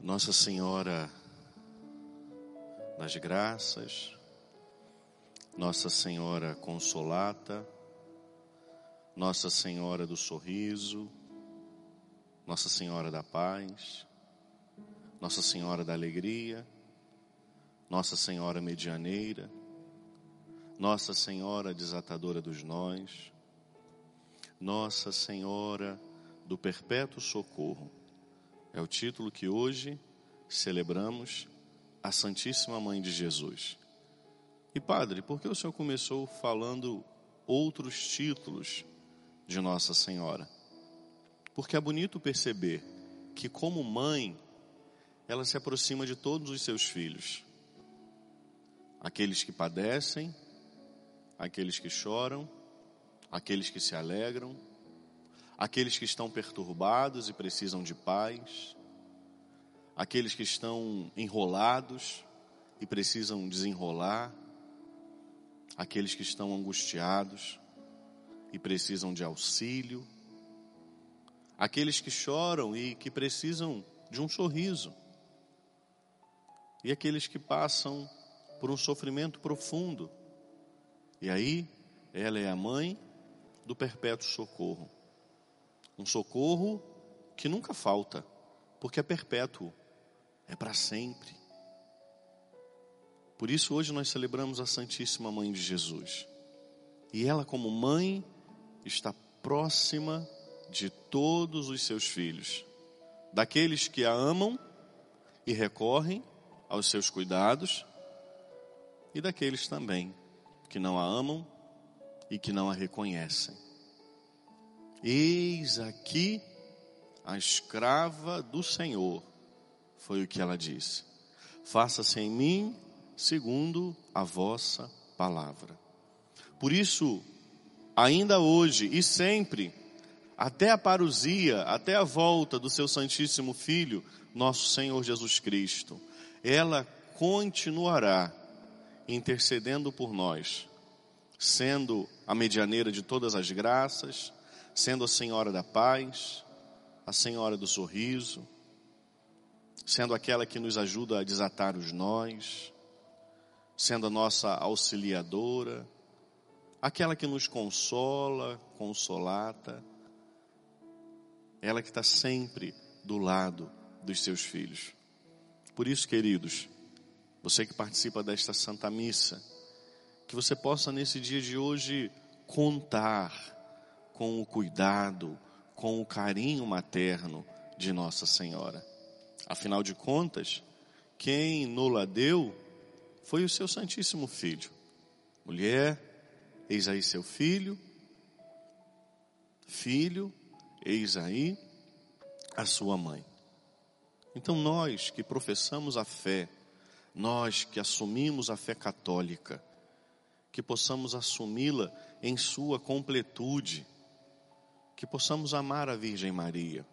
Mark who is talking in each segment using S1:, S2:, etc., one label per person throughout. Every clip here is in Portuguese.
S1: Nossa Senhora das Graças, Nossa Senhora Consolata, Nossa Senhora do Sorriso, Nossa Senhora da Paz, Nossa Senhora da Alegria, Nossa Senhora Medianeira, Nossa Senhora Desatadora dos Nós, Nossa Senhora do Perpétuo Socorro. É o título que hoje celebramos a Santíssima Mãe de Jesus. E padre, por que o senhor começou falando outros títulos de Nossa Senhora? Porque é bonito perceber que, como mãe, ela se aproxima de todos os seus filhos. Aqueles que padecem, aqueles que choram, aqueles que se alegram, aqueles que estão perturbados e precisam de paz, aqueles que estão enrolados e precisam desenrolar, aqueles que estão angustiados e precisam de auxílio, aqueles que choram e que precisam de um sorriso, e aqueles que passam por um sofrimento profundo. E aí, ela é a mãe do perpétuo socorro. Um socorro que nunca falta, porque é perpétuo, é para sempre. Por isso hoje nós celebramos a Santíssima Mãe de Jesus. E ela, como mãe, está próxima de todos os seus filhos, daqueles que a amam e recorrem aos seus cuidados, e daqueles também que não a amam e que não a reconhecem. Eis aqui a escrava do Senhor, foi o que ela disse. Faça-se em mim segundo a vossa palavra. Por isso, ainda hoje e sempre, até a parousia, até a volta do seu Santíssimo Filho, nosso Senhor Jesus Cristo, ela continuará intercedendo por nós, sendo a medianeira de todas as graças, sendo a Senhora da paz, a Senhora do sorriso, sendo aquela que nos ajuda a desatar os nós, sendo a nossa auxiliadora, aquela que nos consola, consolata, ela que está sempre do lado dos seus filhos. Por isso, queridos, você que participa desta Santa Missa, que você possa nesse dia de hoje contar com o cuidado, com o carinho materno de Nossa Senhora. Afinal de contas, quem nola deu foi o seu Santíssimo Filho. Mulher, eis aí seu filho. Filho, eis aí a sua mãe. Então nós que professamos a fé, nós que assumimos a fé católica, que possamos assumi-la em sua completude que possamos amar a Virgem Maria,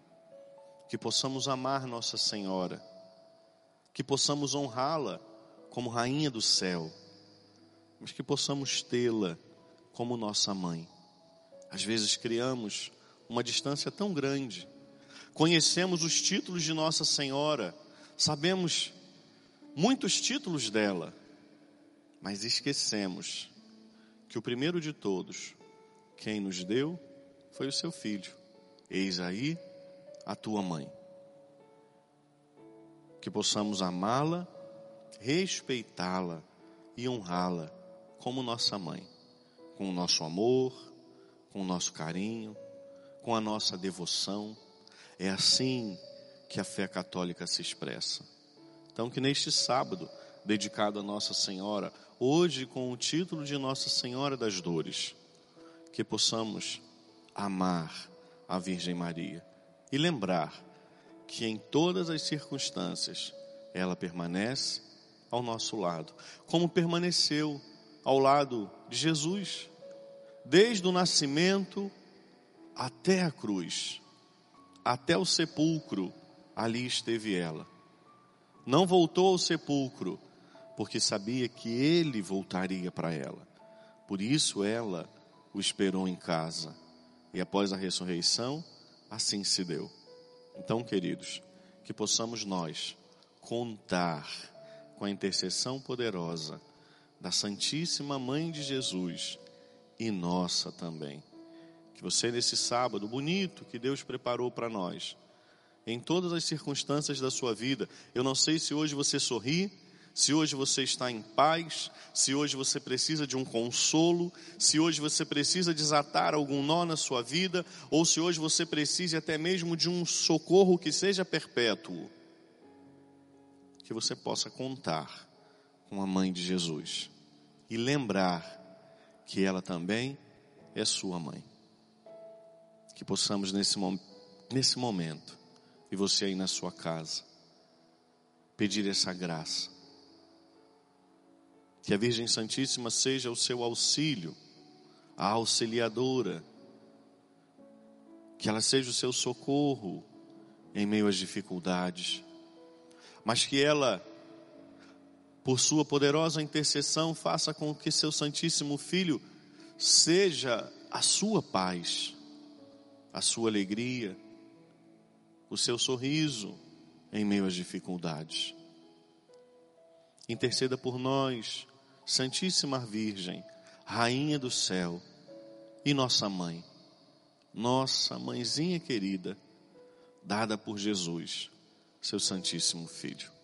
S1: que possamos amar Nossa Senhora, que possamos honrá-la como Rainha do céu, mas que possamos tê-la como nossa mãe. Às vezes criamos uma distância tão grande, conhecemos os títulos de Nossa Senhora, sabemos muitos títulos dela, mas esquecemos que o primeiro de todos, quem nos deu, foi o seu filho. Eis aí a tua mãe. Que possamos amá-la, respeitá-la e honrá-la como nossa mãe, com o nosso amor, com o nosso carinho, com a nossa devoção. É assim que a fé católica se expressa. Então, que neste sábado, dedicado a Nossa Senhora, hoje com o título de Nossa Senhora das Dores, que possamos amar a Virgem Maria e lembrar que em todas as circunstâncias ela permanece ao nosso lado, como permaneceu ao lado de Jesus, desde o nascimento até a cruz, até o sepulcro, ali esteve ela. Não voltou ao sepulcro, porque sabia que ele voltaria para ela. Por isso ela o esperou em casa e após a ressurreição, assim se deu. Então, queridos, que possamos nós contar com a intercessão poderosa da Santíssima Mãe de Jesus e nossa também. Que você, nesse sábado bonito que Deus preparou para nós, em todas as circunstâncias da sua vida, eu não sei se hoje você sorri, se hoje você está em paz, se hoje você precisa de um consolo, se hoje você precisa desatar algum nó na sua vida, ou se hoje você precisa até mesmo de um socorro que seja perpétuo, que você possa contar com a mãe de Jesus e lembrar que ela também é sua mãe. Que possamos nesse, nesse momento, e você aí na sua casa, pedir essa graça que a Virgem Santíssima seja o seu auxílio, a auxiliadora. Que ela seja o seu socorro em meio às dificuldades. Mas que ela, por sua poderosa intercessão, faça com que seu Santíssimo Filho seja a sua paz, a sua alegria, o seu sorriso em meio às dificuldades. Interceda por nós Santíssima Virgem, Rainha do céu e nossa mãe, nossa mãezinha querida, dada por Jesus, seu Santíssimo Filho.